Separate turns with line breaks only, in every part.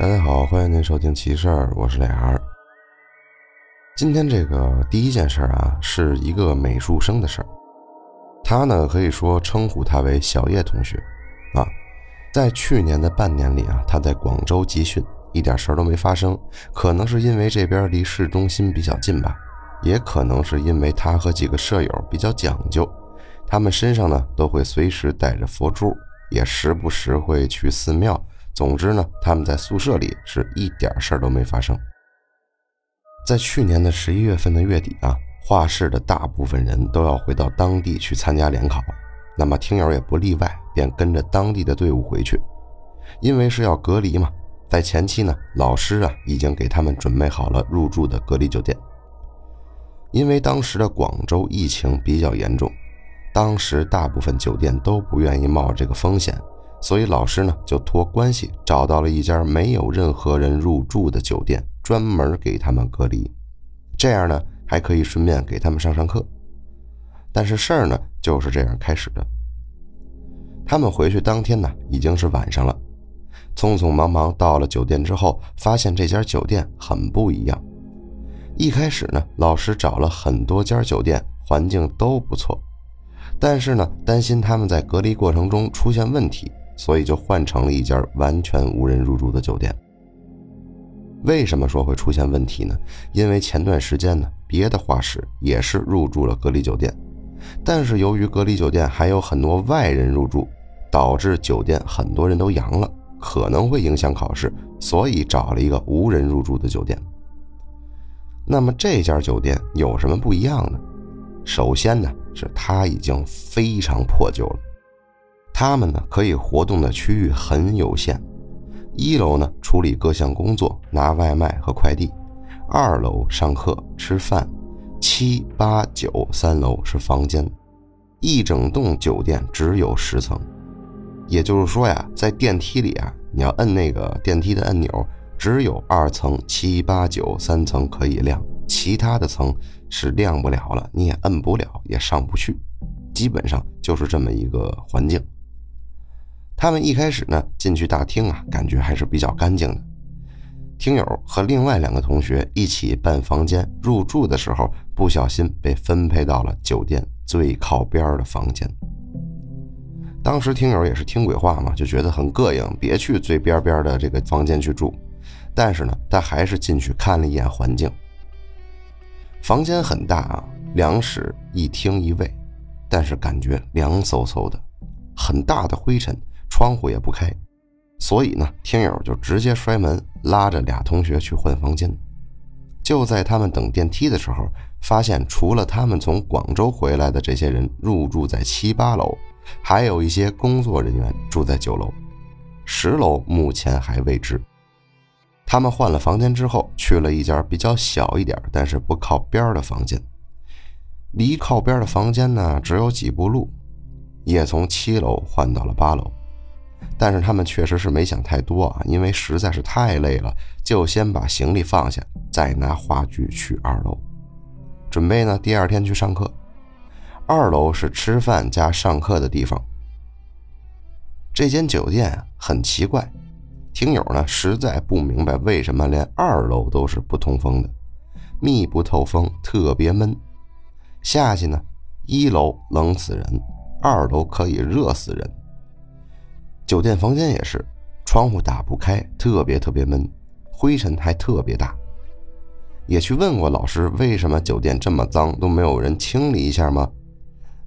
大家好，欢迎您收听奇事儿，我是磊儿。今天这个第一件事儿啊，是一个美术生的事儿。他呢，可以说称呼他为小叶同学啊。在去年的半年里啊，他在广州集训，一点事儿都没发生。可能是因为这边离市中心比较近吧，也可能是因为他和几个舍友比较讲究，他们身上呢都会随时带着佛珠，也时不时会去寺庙。总之呢，他们在宿舍里是一点事儿都没发生。在去年的十一月份的月底啊，画室的大部分人都要回到当地去参加联考，那么听友也不例外，便跟着当地的队伍回去。因为是要隔离嘛，在前期呢，老师啊已经给他们准备好了入住的隔离酒店。因为当时的广州疫情比较严重，当时大部分酒店都不愿意冒这个风险。所以老师呢就托关系找到了一家没有任何人入住的酒店，专门给他们隔离，这样呢还可以顺便给他们上上课。但是事儿呢就是这样开始的。他们回去当天呢已经是晚上了，匆匆忙忙到了酒店之后，发现这家酒店很不一样。一开始呢老师找了很多家酒店，环境都不错，但是呢担心他们在隔离过程中出现问题。所以就换成了一家完全无人入住的酒店。为什么说会出现问题呢？因为前段时间呢，别的画室也是入住了隔离酒店，但是由于隔离酒店还有很多外人入住，导致酒店很多人都阳了，可能会影响考试，所以找了一个无人入住的酒店。那么这家酒店有什么不一样呢？首先呢，是它已经非常破旧了。他们呢可以活动的区域很有限，一楼呢处理各项工作，拿外卖和快递；二楼上课吃饭，七八九三楼是房间。一整栋酒店只有十层，也就是说呀，在电梯里啊，你要摁那个电梯的按钮，只有二层七八九三层可以亮，其他的层是亮不了了，你也摁不了，也上不去，基本上就是这么一个环境。他们一开始呢进去大厅啊，感觉还是比较干净的。听友和另外两个同学一起办房间入住的时候，不小心被分配到了酒店最靠边的房间。当时听友也是听鬼话嘛，就觉得很膈应，别去最边边的这个房间去住。但是呢，他还是进去看了一眼环境。房间很大啊，两室一厅一卫，但是感觉凉飕飕的，很大的灰尘。窗户也不开，所以呢，听友就直接摔门，拉着俩同学去换房间。就在他们等电梯的时候，发现除了他们从广州回来的这些人入住在七八楼，还有一些工作人员住在九楼，十楼目前还未知。他们换了房间之后，去了一家比较小一点，但是不靠边的房间。离靠边的房间呢，只有几步路，也从七楼换到了八楼。但是他们确实是没想太多啊，因为实在是太累了，就先把行李放下，再拿话剧去二楼，准备呢第二天去上课。二楼是吃饭加上课的地方。这间酒店很奇怪，听友呢实在不明白为什么连二楼都是不通风的，密不透风，特别闷。下去呢，一楼冷死人，二楼可以热死人。酒店房间也是，窗户打不开，特别特别闷，灰尘还特别大。也去问过老师，为什么酒店这么脏，都没有人清理一下吗？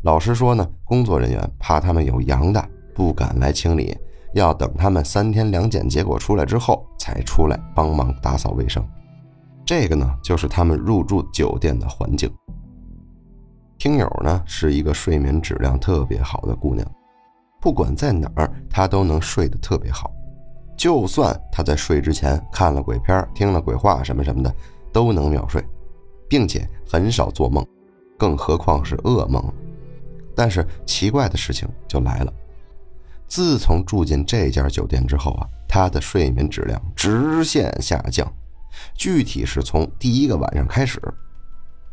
老师说呢，工作人员怕他们有阳的，不敢来清理，要等他们三天两检结果出来之后才出来帮忙打扫卫生。这个呢，就是他们入住酒店的环境。听友呢，是一个睡眠质量特别好的姑娘。不管在哪儿，他都能睡得特别好。就算他在睡之前看了鬼片、听了鬼话什么什么的，都能秒睡，并且很少做梦，更何况是噩梦。但是奇怪的事情就来了：自从住进这家酒店之后啊，他的睡眠质量直线下降。具体是从第一个晚上开始，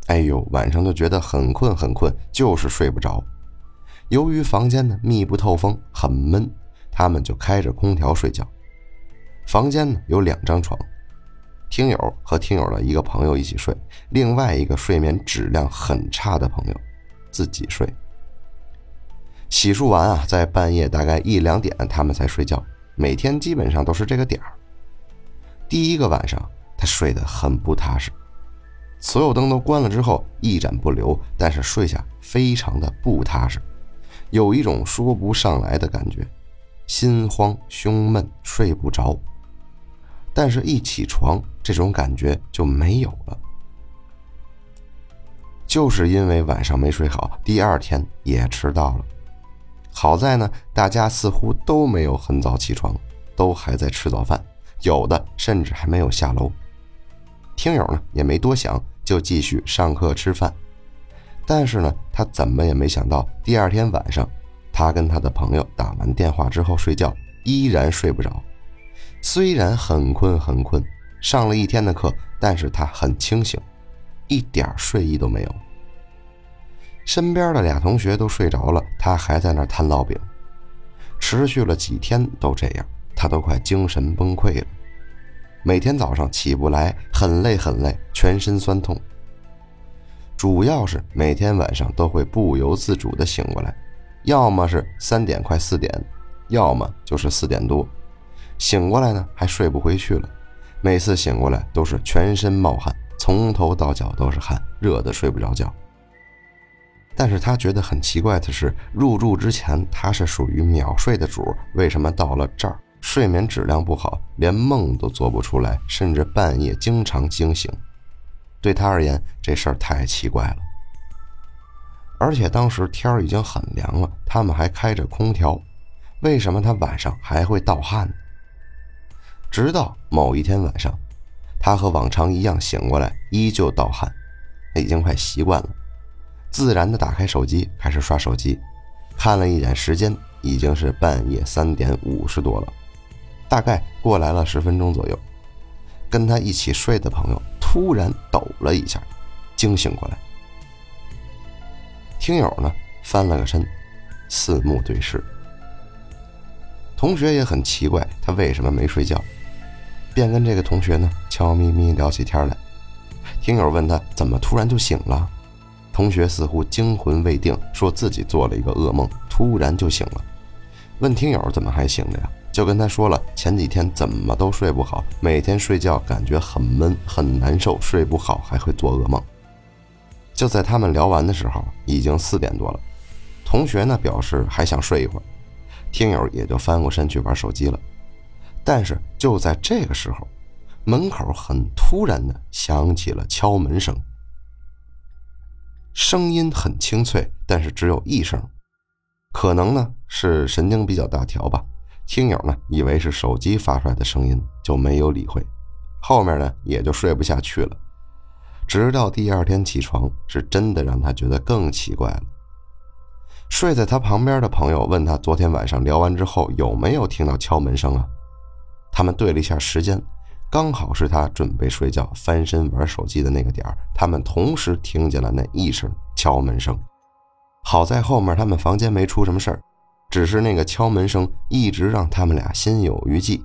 哎呦，晚上就觉得很困很困，就是睡不着。由于房间呢密不透风，很闷，他们就开着空调睡觉。房间呢有两张床，听友和听友的一个朋友一起睡，另外一个睡眠质量很差的朋友自己睡。洗漱完啊，在半夜大概一两点，他们才睡觉。每天基本上都是这个点儿。第一个晚上，他睡得很不踏实，所有灯都关了之后，一盏不留，但是睡下非常的不踏实，有一种说不上来的感觉，心慌胸闷，睡不着。但是，一起床，这种感觉就没有了。就是因为晚上没睡好，第二天也迟到了。好在呢，大家似乎都没有很早起床，都还在吃早饭，有的甚至还没有下楼。听友呢也没多想，就继续上课吃饭。但是呢，他怎么也没想到，第二天晚上，他跟他的朋友打完电话之后睡觉，依然睡不着。虽然很困很困，上了一天的课，但是他很清醒，一点睡意都没有。身边的俩同学都睡着了，他还在那摊烙饼，持续了几天都这样，他都快精神崩溃了。每天早上起不来，很累很累，全身酸痛。主要是每天晚上都会不由自主的醒过来，要么是三点快四点，要么就是四点多。醒过来呢，还睡不回去了。每次醒过来都是全身冒汗，从头到脚都是汗，热的睡不着觉。但是他觉得很奇怪的是，入住之前他是属于秒睡的主，为什么到了这儿睡眠质量不好，连梦都做不出来，甚至半夜经常惊醒？对他而言，这事儿太奇怪了。而且当时天儿已经很凉了，他们还开着空调，为什么他晚上还会盗汗呢？直到某一天晚上，他和往常一样醒过来，依旧盗汗，他已经快习惯了。自然的打开手机，开始刷手机，看了一眼时间，已经是半夜三点五十多了，大概过来了十分钟左右。跟他一起睡的朋友突然抖了一下，惊醒过来。听友呢翻了个身，四目对视。同学也很奇怪，他为什么没睡觉，便跟这个同学呢悄咪咪聊起天来。听友问他怎么突然就醒了。同学似乎惊魂未定，说自己做了一个噩梦，突然就醒了。问听友怎么还醒着呀？就跟他说了前几天怎么都睡不好，每天睡觉感觉很闷很难受，睡不好还会做噩梦。就在他们聊完的时候，已经四点多了。同学呢表示还想睡一会儿，听友也就翻过身去玩手机了。但是就在这个时候，门口很突然的响起了敲门声。声音很清脆，但是只有一声，可能呢是神经比较大条吧。听友呢以为是手机发出来的声音，就没有理会。后面呢也就睡不下去了。直到第二天起床，是真的让他觉得更奇怪了。睡在他旁边的朋友问他，昨天晚上聊完之后有没有听到敲门声啊？他们对了一下时间。刚好是他准备睡觉、翻身玩手机的那个点儿，他们同时听见了那一声敲门声。好在后面他们房间没出什么事儿，只是那个敲门声一直让他们俩心有余悸。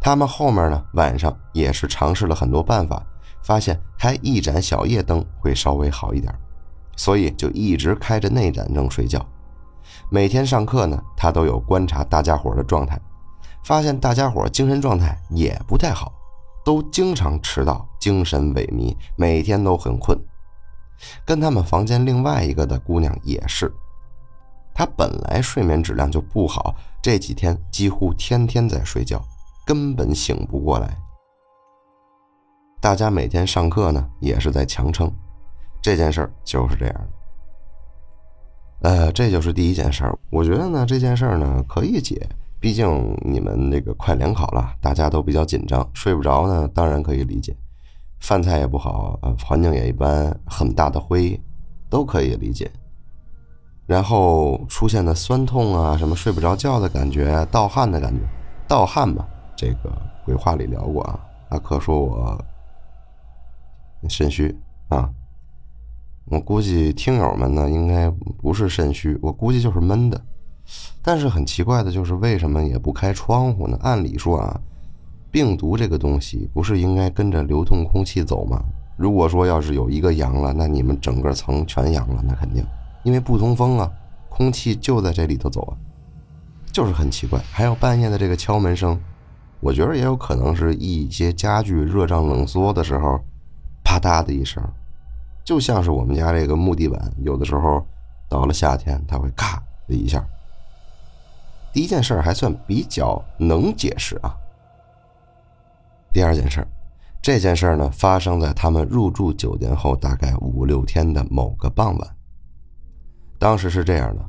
他们后面呢，晚上也是尝试了很多办法，发现开一盏小夜灯会稍微好一点，所以就一直开着那盏灯睡觉。每天上课呢，他都有观察大家伙的状态。发现大家伙精神状态也不太好，都经常迟到，精神萎靡，每天都很困。跟他们房间另外一个的姑娘也是，他本来睡眠质量就不好，这几天几乎天天在睡觉，根本醒不过来。大家每天上课呢，也是在强撑。这件事儿就是这样的。呃，这就是第一件事儿。我觉得呢，这件事儿呢可以解。毕竟你们那个快联考了，大家都比较紧张，睡不着呢，当然可以理解。饭菜也不好，呃，环境也一般，很大的灰，都可以理解。然后出现的酸痛啊，什么睡不着觉的感觉，盗汗的感觉，盗汗嘛，这个鬼话里聊过啊。阿克说我肾虚啊，我估计听友们呢，应该不是肾虚，我估计就是闷的。但是很奇怪的就是，为什么也不开窗户呢？按理说啊，病毒这个东西不是应该跟着流通空气走吗？如果说要是有一个阳了，那你们整个层全阳了，那肯定，因为不通风啊，空气就在这里头走啊，就是很奇怪。还有半夜的这个敲门声，我觉得也有可能是一些家具热胀冷缩的时候，啪嗒的一声，就像是我们家这个木地板，有的时候到了夏天，它会咔的一下。第一件事还算比较能解释啊。第二件事这件事呢发生在他们入住酒店后大概五六天的某个傍晚。当时是这样的，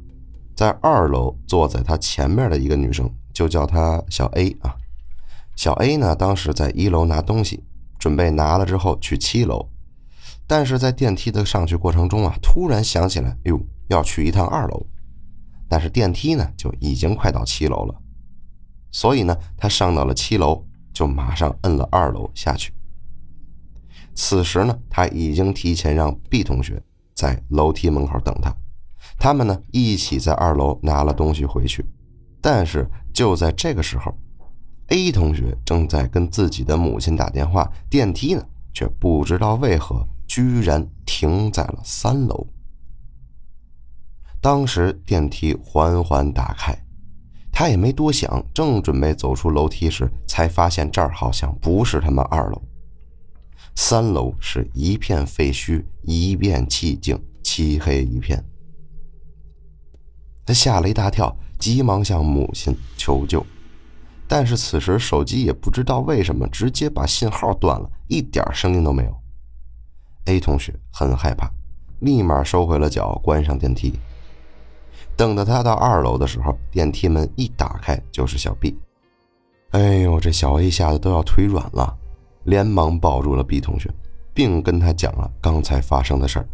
在二楼坐在他前面的一个女生，就叫她小 A 啊。小 A 呢，当时在一楼拿东西，准备拿了之后去七楼，但是在电梯的上去过程中啊，突然想起来，哎呦，要去一趟二楼。但是电梯呢，就已经快到七楼了，所以呢，他上到了七楼，就马上摁了二楼下去。此时呢，他已经提前让 B 同学在楼梯门口等他，他们呢一起在二楼拿了东西回去。但是就在这个时候，A 同学正在跟自己的母亲打电话，电梯呢却不知道为何居然停在了三楼。当时电梯缓缓打开，他也没多想，正准备走出楼梯时，才发现这儿好像不是他们二楼。三楼是一片废墟，一片寂静，漆黑一片。他吓了一大跳，急忙向母亲求救，但是此时手机也不知道为什么直接把信号断了，一点声音都没有。A 同学很害怕，立马收回了脚，关上电梯。等到他到二楼的时候，电梯门一打开就是小 B。哎呦，这小 A 吓得都要腿软了，连忙抱住了 B 同学，并跟他讲了刚才发生的事儿。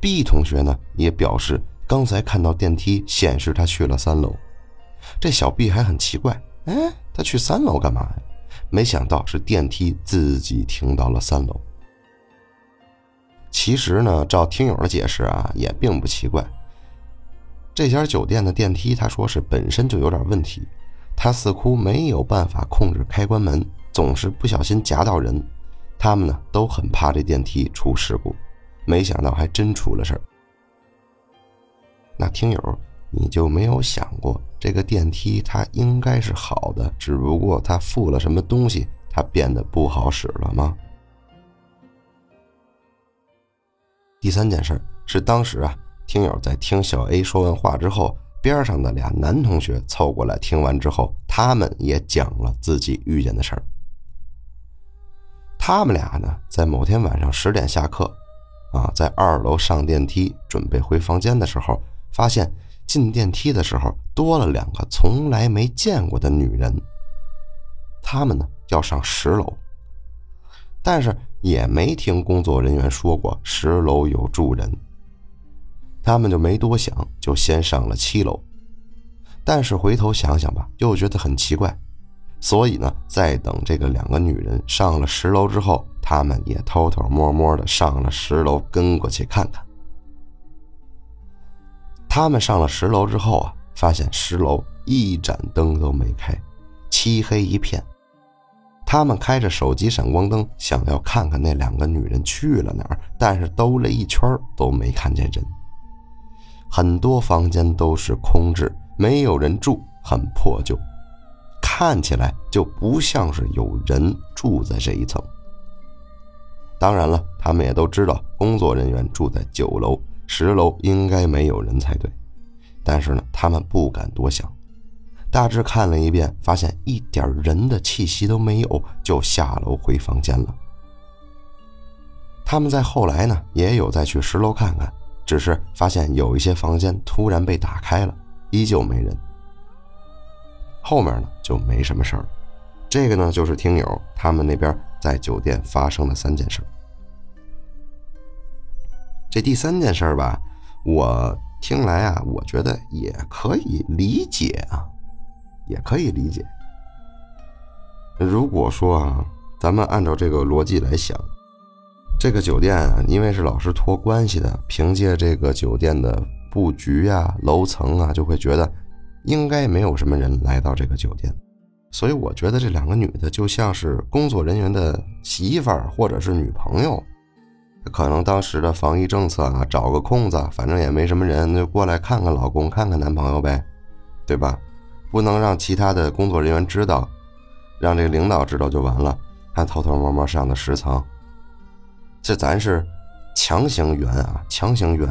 B 同学呢也表示，刚才看到电梯显示他去了三楼。这小毕还很奇怪，哎，他去三楼干嘛呀？没想到是电梯自己停到了三楼。其实呢，照听友的解释啊，也并不奇怪。这家酒店的电梯，他说是本身就有点问题，他似乎没有办法控制开关门，总是不小心夹到人。他们呢都很怕这电梯出事故，没想到还真出了事儿。那听友，你就没有想过这个电梯它应该是好的，只不过它附了什么东西，它变得不好使了吗？第三件事是当时啊。听友在听小 A 说完话之后，边上的俩男同学凑过来听完之后，他们也讲了自己遇见的事儿。他们俩呢，在某天晚上十点下课，啊，在二楼上电梯准备回房间的时候，发现进电梯的时候多了两个从来没见过的女人。他们呢要上十楼，但是也没听工作人员说过十楼有住人。他们就没多想，就先上了七楼。但是回头想想吧，又觉得很奇怪，所以呢，在等这个两个女人上了十楼之后，他们也偷偷摸摸的上了十楼，跟过去看看。他们上了十楼之后啊，发现十楼一盏灯都没开，漆黑一片。他们开着手机闪光灯，想要看看那两个女人去了哪儿，但是兜了一圈都没看见人。很多房间都是空置，没有人住，很破旧，看起来就不像是有人住在这一层。当然了，他们也都知道工作人员住在九楼、十楼，应该没有人才对。但是呢，他们不敢多想，大致看了一遍，发现一点人的气息都没有，就下楼回房间了。他们在后来呢，也有再去十楼看看。只是发现有一些房间突然被打开了，依旧没人。后面呢就没什么事儿。这个呢就是听友他们那边在酒店发生的三件事。这第三件事吧，我听来啊，我觉得也可以理解啊，也可以理解。如果说啊，咱们按照这个逻辑来想。这个酒店啊，因为是老师托关系的，凭借这个酒店的布局啊、楼层啊，就会觉得应该没有什么人来到这个酒店，所以我觉得这两个女的就像是工作人员的媳妇儿或者是女朋友。可能当时的防疫政策啊，找个空子，反正也没什么人，那就过来看看老公，看看男朋友呗，对吧？不能让其他的工作人员知道，让这个领导知道就完了，还偷偷摸摸上的十层。这咱是强行圆啊，强行圆。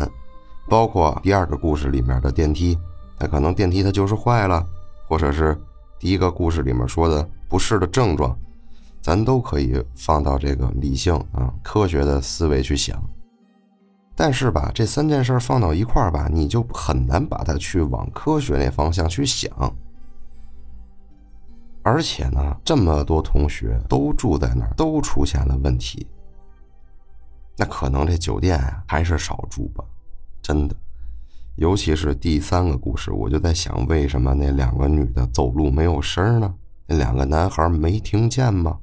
包括第二个故事里面的电梯，它可能电梯它就是坏了，或者是第一个故事里面说的不适的症状。咱都可以放到这个理性啊、科学的思维去想，但是吧，这三件事放到一块儿吧，你就很难把它去往科学那方向去想。而且呢，这么多同学都住在那儿，都出现了问题，那可能这酒店啊还是少住吧，真的。尤其是第三个故事，我就在想，为什么那两个女的走路没有声呢？那两个男孩没听见吗？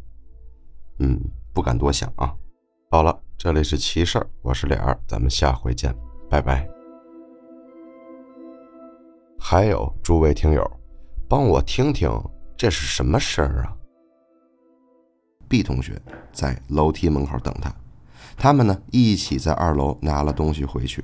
嗯，不敢多想啊。好了，这里是奇事儿，我是脸儿，咱们下回见，拜拜。还有诸位听友，帮我听听这是什么声儿啊？B 同学在楼梯门口等他，他们呢一起在二楼拿了东西回去。